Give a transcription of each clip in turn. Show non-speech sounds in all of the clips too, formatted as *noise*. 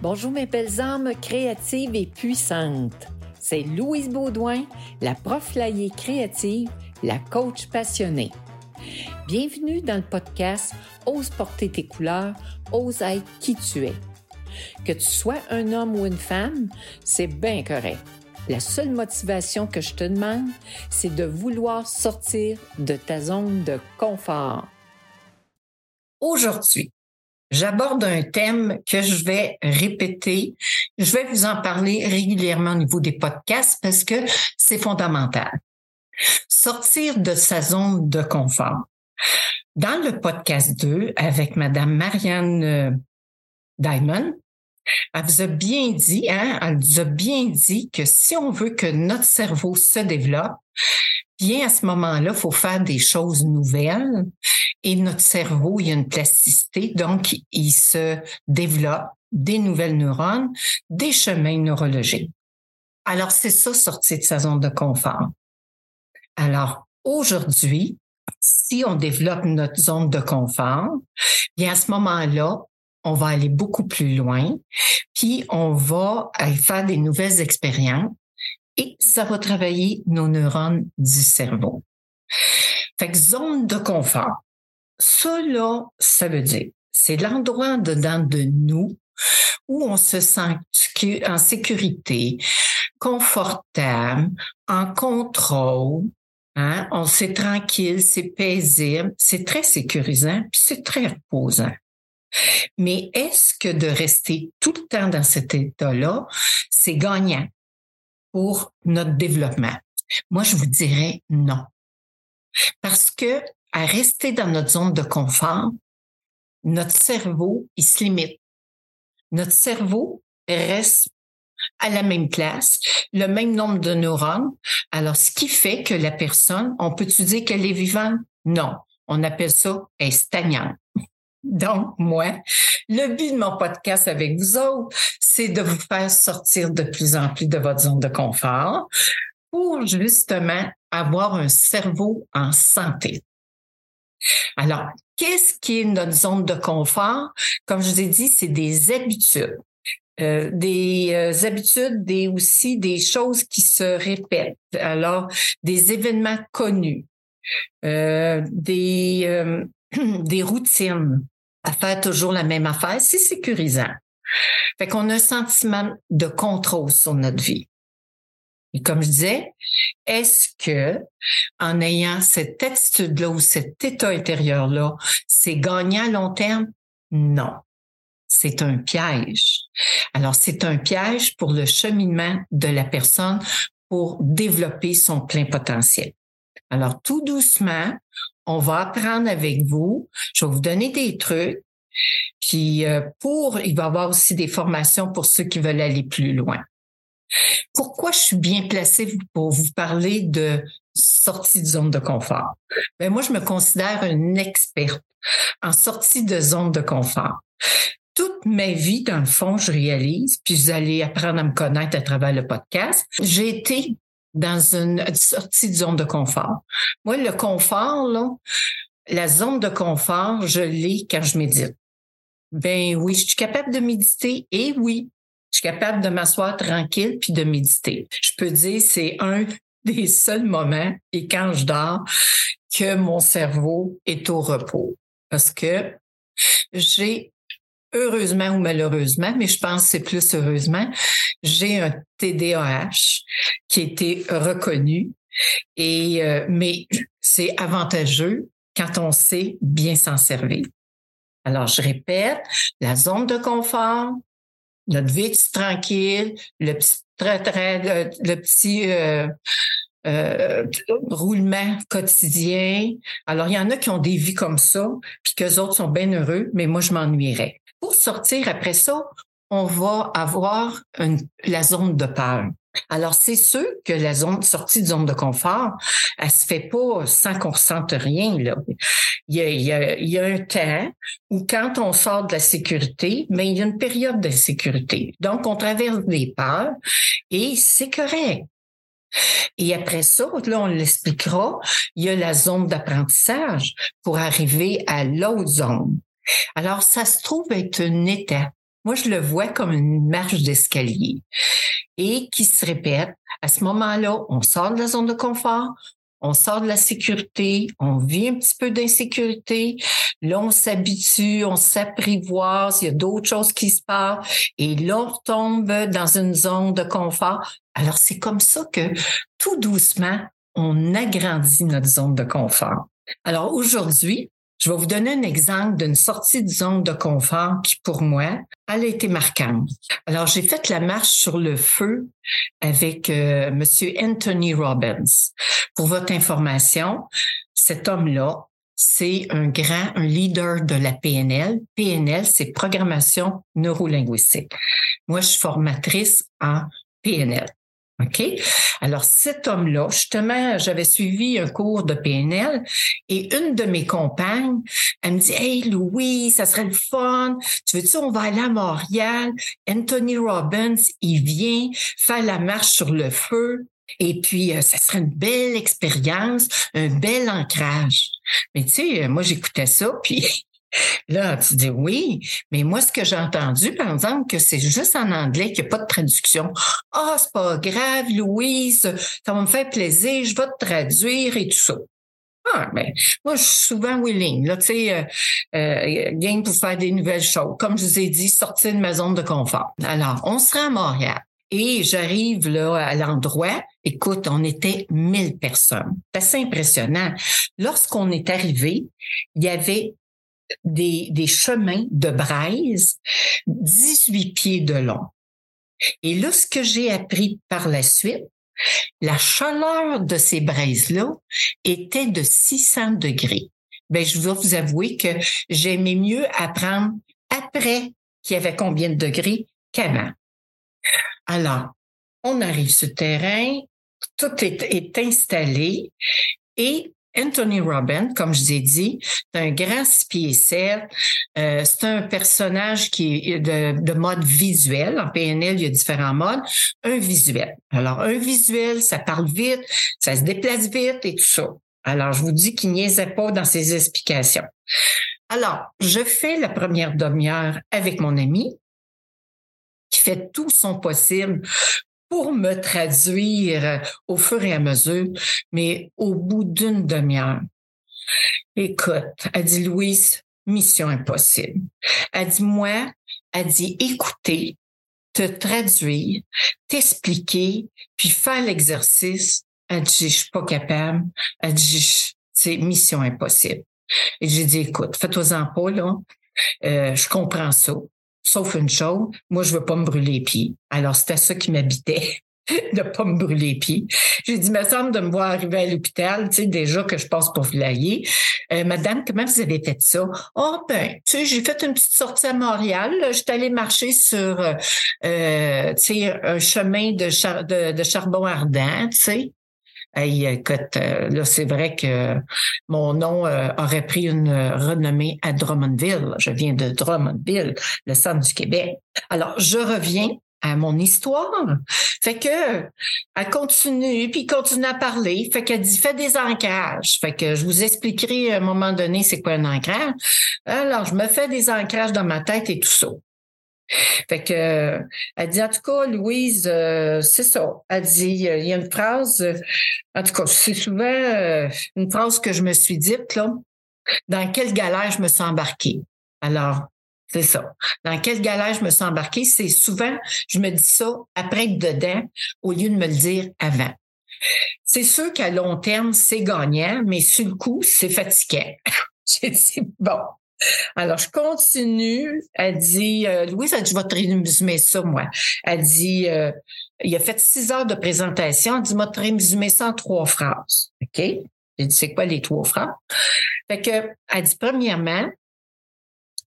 Bonjour mes belles âmes créatives et puissantes. C'est Louise Baudouin, la prof créative, la coach passionnée. Bienvenue dans le podcast Ose porter tes couleurs, ose être qui tu es. Que tu sois un homme ou une femme, c'est bien correct. La seule motivation que je te demande, c'est de vouloir sortir de ta zone de confort. Aujourd'hui, j'aborde un thème que je vais répéter. Je vais vous en parler régulièrement au niveau des podcasts parce que c'est fondamental. Sortir de sa zone de confort. Dans le podcast 2 avec Madame Marianne euh, Diamond, elle vous a bien dit, hein, elle vous a bien dit que si on veut que notre cerveau se développe, bien à ce moment-là, faut faire des choses nouvelles et notre cerveau, il y a une plasticité, donc il se développe des nouvelles neurones, des chemins neurologiques. Alors, c'est ça, sortir de sa zone de confort. Alors, aujourd'hui, si on développe notre zone de confort, bien à ce moment-là, on va aller beaucoup plus loin, puis on va faire des nouvelles expériences et ça va travailler nos neurones du cerveau. Fait que zone de confort. Ça, là, ça veut dire, c'est l'endroit dedans de nous où on se sent en sécurité, confortable, en contrôle, hein? on c'est tranquille, c'est paisible, c'est très sécurisant, puis c'est très reposant. Mais est-ce que de rester tout le temps dans cet état-là, c'est gagnant? Pour notre développement? Moi, je vous dirais non. Parce que à rester dans notre zone de confort, notre cerveau, il se limite. Notre cerveau reste à la même place, le même nombre de neurones. Alors, ce qui fait que la personne, on peut-tu dire qu'elle est vivante? Non. On appelle ça est stagnante. Donc, moi, le but de mon podcast avec vous autres, c'est de vous faire sortir de plus en plus de votre zone de confort pour justement avoir un cerveau en santé. Alors, qu'est-ce qui est notre zone de confort? Comme je vous ai dit, c'est des habitudes. Euh, des euh, habitudes, des aussi des choses qui se répètent. Alors, des événements connus, euh, des *clears throat* des routines, à faire toujours la même affaire, c'est sécurisant. Fait qu'on a un sentiment de contrôle sur notre vie. Et comme je disais, est-ce que en ayant cette attitude-là ou cet état intérieur-là, c'est gagnant à long terme? Non. C'est un piège. Alors, c'est un piège pour le cheminement de la personne pour développer son plein potentiel. Alors, tout doucement, on va apprendre avec vous. Je vais vous donner des trucs. Puis, euh, pour, il va y avoir aussi des formations pour ceux qui veulent aller plus loin. Pourquoi je suis bien placée pour vous parler de sortie de zone de confort? Ben moi, je me considère une experte en sortie de zone de confort. Toute ma vie, dans le fond, je réalise, puis vous allez apprendre à me connaître à travers le podcast. J'ai été dans une sortie de zone de confort. Moi, le confort, là, la zone de confort, je l'ai quand je médite. Ben oui, je suis capable de méditer et oui, je suis capable de m'asseoir tranquille puis de méditer. Je peux dire c'est un *laughs* des seuls moments et quand je dors que mon cerveau est au repos parce que j'ai heureusement ou malheureusement, mais je pense que c'est plus heureusement, j'ai un TDAH qui a été reconnu et euh, mais c'est avantageux quand on sait bien s'en servir. Alors je répète, la zone de confort, notre vie tranquille, le petit très, le, petit euh, euh, roulement quotidien. Alors, il y en a qui ont des vies comme ça, puis qu'eux autres sont bien heureux, mais moi, je m'ennuierais. Pour sortir après ça, on va avoir la zone de peur. Alors, c'est sûr que la zone sortie de zone de confort, elle se fait pas sans qu'on ressente rien. Là. Il, y a, il, un temps où quand on sort de la sécurité, mais il y a une période d'insécurité. Donc, on traverse des peurs et c'est correct. Et après ça, là, on l'expliquera, il y a la zone d'apprentissage pour arriver à l'autre zone. Alors, ça se trouve être une étape moi, je le vois comme une marche d'escalier et qui se répète. À ce moment-là, on sort de la zone de confort, on sort de la sécurité, on vit un petit peu d'insécurité. Là, on s'habitue, on s'apprivoise, il y a d'autres choses qui se passent. Et là, on retombe dans une zone de confort. Alors, c'est comme ça que tout doucement, on agrandit notre zone de confort. Alors, aujourd'hui, je vais vous donner un exemple d'une sortie de zone de confort qui, pour moi, a été marquante. Alors, j'ai fait la marche sur le feu avec euh, Monsieur Anthony Robbins. Pour votre information, cet homme-là, c'est un grand, un leader de la PNL. PNL, c'est programmation neurolinguistique. Moi, je suis formatrice en PNL. OK? Alors, cet homme-là, justement, j'avais suivi un cours de PNL et une de mes compagnes, elle me dit, Hey, Louis, ça serait le fun. Tu veux-tu, on va aller à Montréal. Anthony Robbins, il vient faire la marche sur le feu. Et puis, euh, ça serait une belle expérience, un bel ancrage. Mais tu sais, moi, j'écoutais ça, puis Là, tu dis oui, mais moi, ce que j'ai entendu, par exemple, que c'est juste en anglais, qu'il n'y a pas de traduction. Ah, c'est pas grave, Louise, ça va me faire plaisir, je vais te traduire et tout ça. Ah, ben, moi, je suis souvent willing, là, tu sais, euh, euh, pour faire des nouvelles choses. Comme je vous ai dit, sortir de ma zone de confort. Alors, on sera à Montréal. Et j'arrive là à l'endroit. Écoute, on était 1000 personnes. C'est assez impressionnant. Lorsqu'on est arrivé, il y avait des, des chemins de braise 18 pieds de long. Et là, ce que j'ai appris par la suite, la chaleur de ces braises-là était de 600 degrés. Ben, je dois vous avouer que j'aimais mieux apprendre après qu'il y avait combien de degrés qu'avant. Alors, on arrive sur le terrain, tout est, est installé et Anthony Robbins, comme je vous ai dit, c'est un grand six euh, c'est un personnage qui est de, mode visuel. En PNL, il y a différents modes. Un visuel. Alors, un visuel, ça parle vite, ça se déplace vite et tout ça. Alors, je vous dis qu'il niaisait pas dans ses explications. Alors, je fais la première demi-heure avec mon ami qui fait tout son possible pour me traduire au fur et à mesure, mais au bout d'une demi-heure. Écoute, a dit Louise, mission impossible. Elle dit moi, elle dit écouter, te traduire, t'expliquer, puis faire l'exercice. Elle dit je suis pas capable. Elle dit c'est mission impossible. Et j'ai dit écoute, fais-toi-en pas là. Euh, je comprends ça. Sauf une chose, moi, je veux pas me brûler les pieds. Alors, c'était ça qui m'habitait *laughs* de pas me brûler les pieds. J'ai dit, me semble de me voir arriver à l'hôpital, tu sais, déjà que je passe pour Villalier. Euh, Madame, comment vous avez fait ça? Oh, ben, tu sais, j'ai fait une petite sortie à Montréal. J'étais allée marcher sur, euh, tu sais, un chemin de, de, de charbon ardent, tu sais. Hey, écoute, euh, là, c'est vrai que mon nom euh, aurait pris une renommée à Drummondville. Je viens de Drummondville, le centre du Québec. Alors, je reviens à mon histoire. Fait que elle continue, puis continue à parler. Fait qu'elle dit fais des ancrages. Fait que je vous expliquerai à un moment donné c'est quoi un ancrage. Alors, je me fais des ancrages dans ma tête et tout ça. Fait que elle dit en tout cas, Louise, euh, c'est ça. Elle dit euh, il y a une phrase, euh, en tout cas, c'est souvent une phrase que je me suis dite là. Dans quelle galère je me suis embarquée? Alors, c'est ça. Dans quelle galère je me suis embarquée, c'est souvent, je me dis ça après dedans au lieu de me le dire avant. C'est sûr qu'à long terme, c'est gagnant, mais sur le coup, c'est fatigant. *laughs* J'ai dit, bon, alors, je continue. Elle dit, euh, Louise, elle dit, je vais te résumer ça, moi. Elle dit, euh, il a fait six heures de présentation. Elle dit, je vais te résumer ça en trois phrases. OK? J'ai dit, c'est quoi les trois phrases? Fait que, elle dit, premièrement,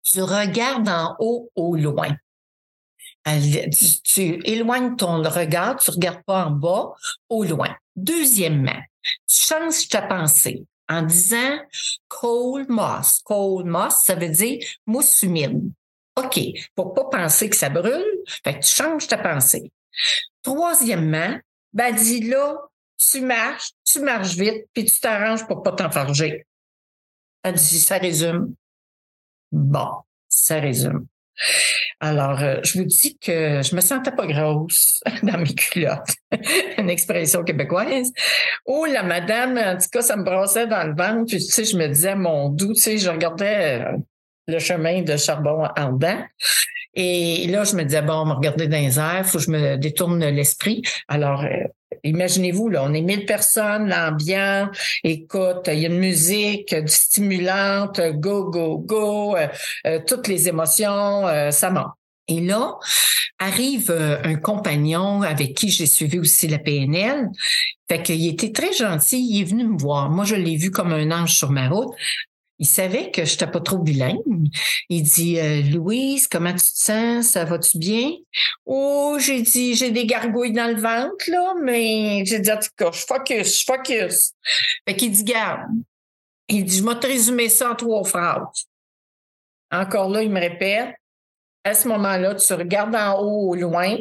tu regardes en haut au loin. Elle, tu, tu éloignes ton regard, tu regardes pas en bas, au loin. Deuxièmement, tu changes ta pensée en disant cold moss. Cold moss, ça veut dire mousse humide. OK, pour pas penser que ça brûle, fait que tu changes ta pensée. Troisièmement, ben dis là, tu marches, tu marches vite, puis tu t'arranges pour pas t'enfarger. Elle dit, ça résume. Bon, ça résume. Alors, euh, je vous dis que je me sentais pas grosse *laughs* dans mes culottes. *laughs* Une expression québécoise. Oh, la madame, en tout cas, ça me brassait dans le ventre. Puis, tu sais, je me disais, mon doux, tu sais, je regardais euh, le chemin de charbon en dedans. Et là, je me disais, bon, on me regarder dans les airs, faut que je me détourne l'esprit. Alors, euh, imaginez-vous, là, on est 1000 personnes, l'ambiance, écoute, il y a une musique, du stimulante, go, go, go, euh, euh, toutes les émotions, ça monte. Et là, arrive un compagnon avec qui j'ai suivi aussi la PNL. Fait qu'il était très gentil, il est venu me voir. Moi, je l'ai vu comme un ange sur ma route. Il savait que je n'étais pas trop bilingue. Il dit euh, Louise, comment tu te sens? Ça va-tu bien? Oh, j'ai dit, j'ai des gargouilles dans le ventre, là, mais j'ai dit, en tout cas, je focus, je focus. Fait qu'il dit, garde. Il dit, je vais te résumer ça en trois phrases. Encore là, il me répète, à ce moment-là, tu regardes en haut au loin.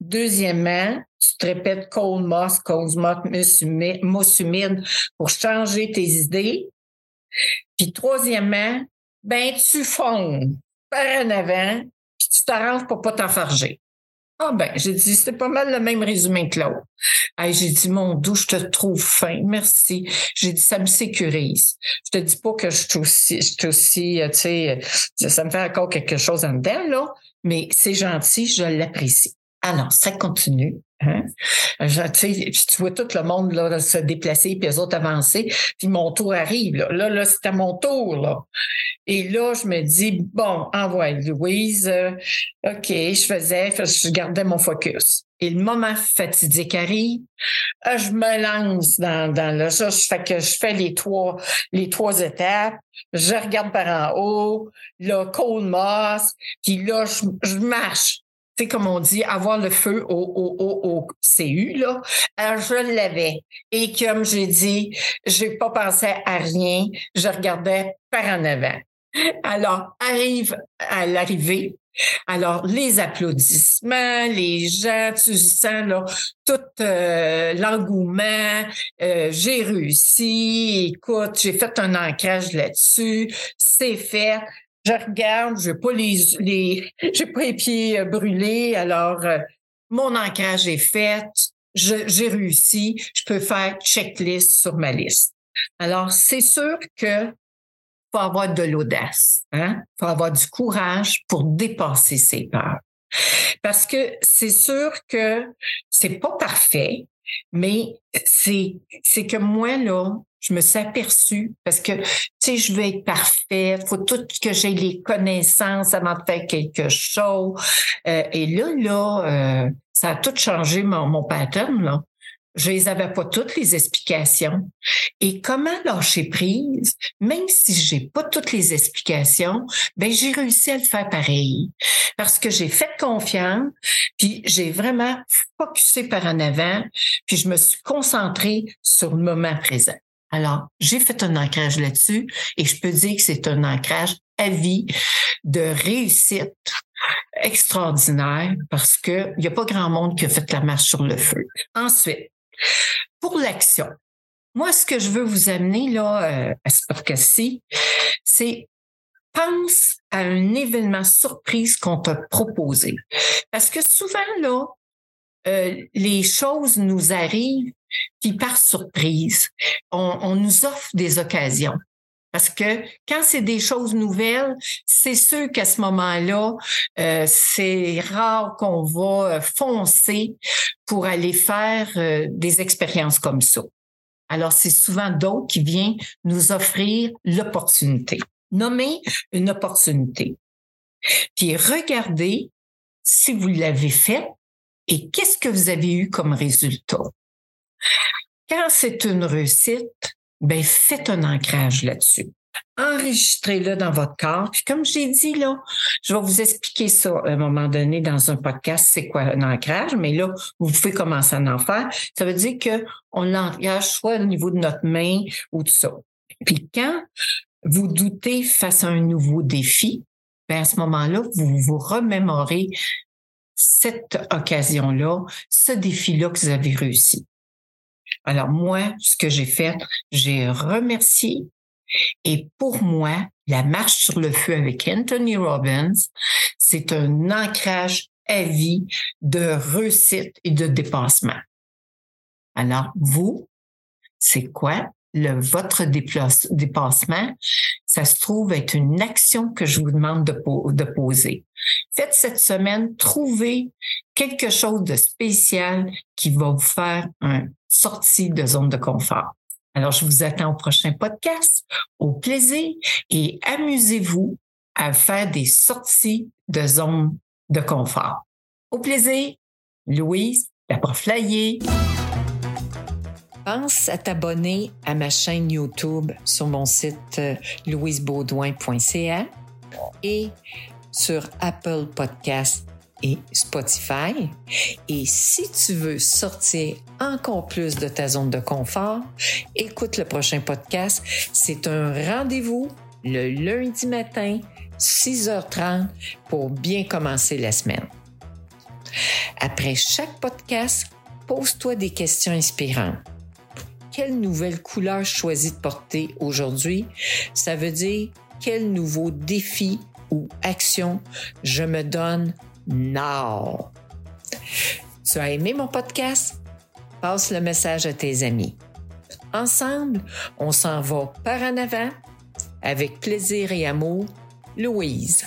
Deuxièmement, tu te répètes cold moss, cold moss, humide pour changer tes idées. Puis troisièmement, ben tu fonds par en avant, puis tu t'arranges pour pas t'enfarger. Ah ben, j'ai dit, c'était pas mal le même résumé que l'autre. j'ai dit, mon doux, je te trouve fin, merci. J'ai dit, ça me sécurise. Je te dis pas que je suis aussi, je suis aussi, euh, tu sais, ça me fait encore quelque chose en dedans, là, mais c'est gentil, je l'apprécie. Alors, ça continue. Hein? tu, tu vois tout le monde là, se déplacer, puis les autres avancer, puis mon tour arrive. Là, là, là c'était mon tour. Et là, je me dis, bon, envoie Louise. OK, je faisais, je gardais mon focus. Et le moment fatidique arrive, euh, je me lance dans, le ça, je fais que je fais les trois, les trois étapes, je regarde par en haut, le cold moss, puis là, je, je marche sais, comme on dit, avoir le feu au, au, au, au CU, là, alors je l'avais. Et comme j'ai dit, j'ai pas pensé à rien, je regardais par en avant. Alors, arrive à l'arrivée. Alors, les applaudissements, les gens, tu sens là, tout euh, l'engouement. Euh, j'ai réussi. Écoute, j'ai fait un ancrage là-dessus. C'est fait je regarde, je n'ai pas les, les *laughs* pas les pieds euh, brûlés, alors euh, mon ancrage est fait, j'ai réussi, je peux faire checklist sur ma liste. Alors, c'est sûr que faut avoir de l'audace, hein? faut avoir du courage pour dépasser ses peurs. Parce que c'est sûr que c'est pas parfait, mais c'est, que moi, là, je me suis aperçue parce que, tu je veux être parfaite, faut tout que j'ai les connaissances avant de faire quelque chose. Euh, et là, là, euh, ça a tout changé mon, mon pattern, là. Je les avais pas toutes les explications. Et comment lâcher prise, même si j'ai pas toutes les explications, ben j'ai réussi à le faire pareil parce que j'ai fait confiance, puis j'ai vraiment focusé par en avant, puis je me suis concentrée sur le moment présent. Alors, j'ai fait un ancrage là-dessus et je peux dire que c'est un ancrage à vie de réussite extraordinaire parce qu'il n'y a pas grand monde qui a fait la marche sur le feu. Ensuite, pour l'action, moi, ce que je veux vous amener là euh, à ce podcast-ci, c'est pense à un événement surprise qu'on t'a proposé. Parce que souvent, là, euh, les choses nous arrivent, puis par surprise, on, nous offre des occasions. Parce que quand c'est des choses nouvelles, c'est sûr qu'à ce moment-là, euh, c'est rare qu'on va foncer pour aller faire euh, des expériences comme ça. Alors, c'est souvent d'autres qui viennent nous offrir l'opportunité. Nommer une opportunité. Puis regardez si vous l'avez fait et qu'est-ce que vous avez eu comme résultat. Quand c'est une réussite, ben faites un ancrage là-dessus. Enregistrez-le dans votre corps. Puis comme j'ai dit là, je vais vous expliquer ça à un moment donné dans un podcast, c'est quoi un ancrage, mais là, vous pouvez commencer à en faire. Ça veut dire qu'on l'ancrage soit au niveau de notre main ou de ça. Puis quand vous doutez face à un nouveau défi, ben à ce moment-là, vous vous remémorez cette occasion-là, ce défi-là que vous avez réussi. Alors moi, ce que j'ai fait, j'ai remercié. Et pour moi, la marche sur le feu avec Anthony Robbins, c'est un ancrage à vie de réussite et de dépassement. Alors, vous, c'est quoi votre dépassement? Ça se trouve être une action que je vous demande de, poser. Faites cette semaine, trouvez quelque chose de spécial qui va vous faire une sortie de zone de confort. Alors, je vous attends au prochain podcast. Au plaisir et amusez-vous à faire des sorties de zone de confort. Au plaisir, Louise, la Pense à t'abonner à ma chaîne YouTube sur mon site euh, louisebaudouin.ca et sur Apple Podcasts et Spotify. Et si tu veux sortir encore plus de ta zone de confort, écoute le prochain podcast. C'est un rendez-vous le lundi matin, 6h30, pour bien commencer la semaine. Après chaque podcast, pose-toi des questions inspirantes. Quelle nouvelle couleur choisis de porter aujourd'hui? Ça veut dire quel nouveau défi ou action je me donne now. Tu as aimé mon podcast? Passe le message à tes amis. Ensemble, on s'en va par en avant avec plaisir et amour. Louise.